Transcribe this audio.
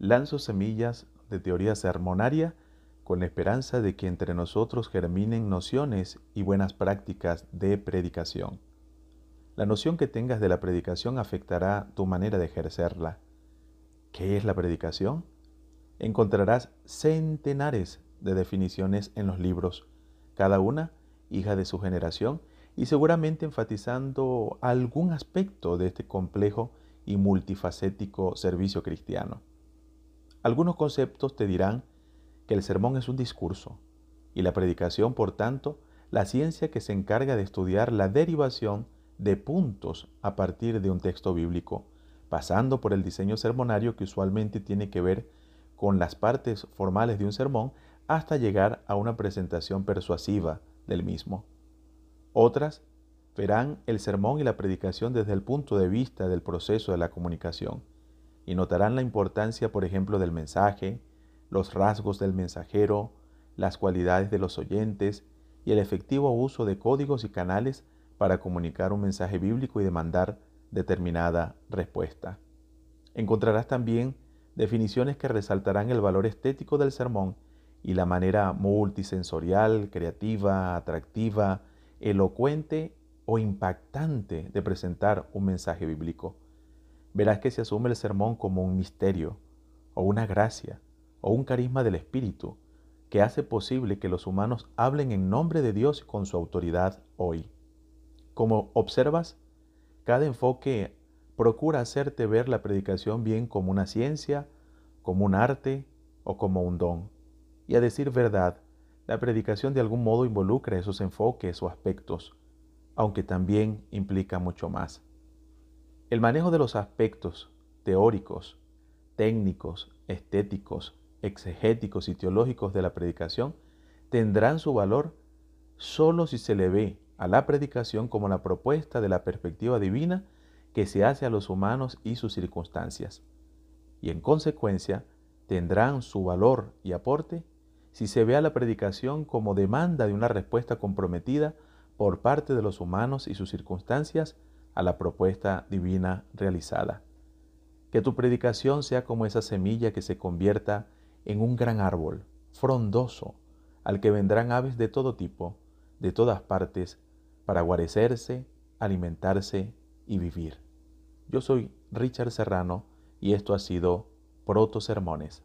lanzo semillas de teoría sermonaria con la esperanza de que entre nosotros germinen nociones y buenas prácticas de predicación. La noción que tengas de la predicación afectará tu manera de ejercerla. ¿Qué es la predicación? Encontrarás centenares de definiciones en los libros, cada una hija de su generación y seguramente enfatizando algún aspecto de este complejo y multifacético servicio cristiano. Algunos conceptos te dirán que el sermón es un discurso y la predicación, por tanto, la ciencia que se encarga de estudiar la derivación de puntos a partir de un texto bíblico, pasando por el diseño sermonario que usualmente tiene que ver con las partes formales de un sermón hasta llegar a una presentación persuasiva del mismo. Otras verán el sermón y la predicación desde el punto de vista del proceso de la comunicación y notarán la importancia, por ejemplo, del mensaje, los rasgos del mensajero, las cualidades de los oyentes y el efectivo uso de códigos y canales para comunicar un mensaje bíblico y demandar determinada respuesta. Encontrarás también definiciones que resaltarán el valor estético del sermón y la manera multisensorial, creativa, atractiva, elocuente o impactante de presentar un mensaje bíblico. Verás que se asume el sermón como un misterio, o una gracia, o un carisma del Espíritu, que hace posible que los humanos hablen en nombre de Dios con su autoridad hoy. Como observas, cada enfoque procura hacerte ver la predicación bien como una ciencia, como un arte o como un don. Y a decir verdad, la predicación de algún modo involucra esos enfoques o aspectos, aunque también implica mucho más. El manejo de los aspectos teóricos, técnicos, estéticos, exegéticos y teológicos de la predicación tendrán su valor solo si se le ve a la predicación como la propuesta de la perspectiva divina que se hace a los humanos y sus circunstancias. Y en consecuencia tendrán su valor y aporte si se ve a la predicación como demanda de una respuesta comprometida por parte de los humanos y sus circunstancias a la propuesta divina realizada. Que tu predicación sea como esa semilla que se convierta en un gran árbol, frondoso, al que vendrán aves de todo tipo, de todas partes, para guarecerse, alimentarse y vivir. Yo soy Richard Serrano y esto ha sido Proto Sermones.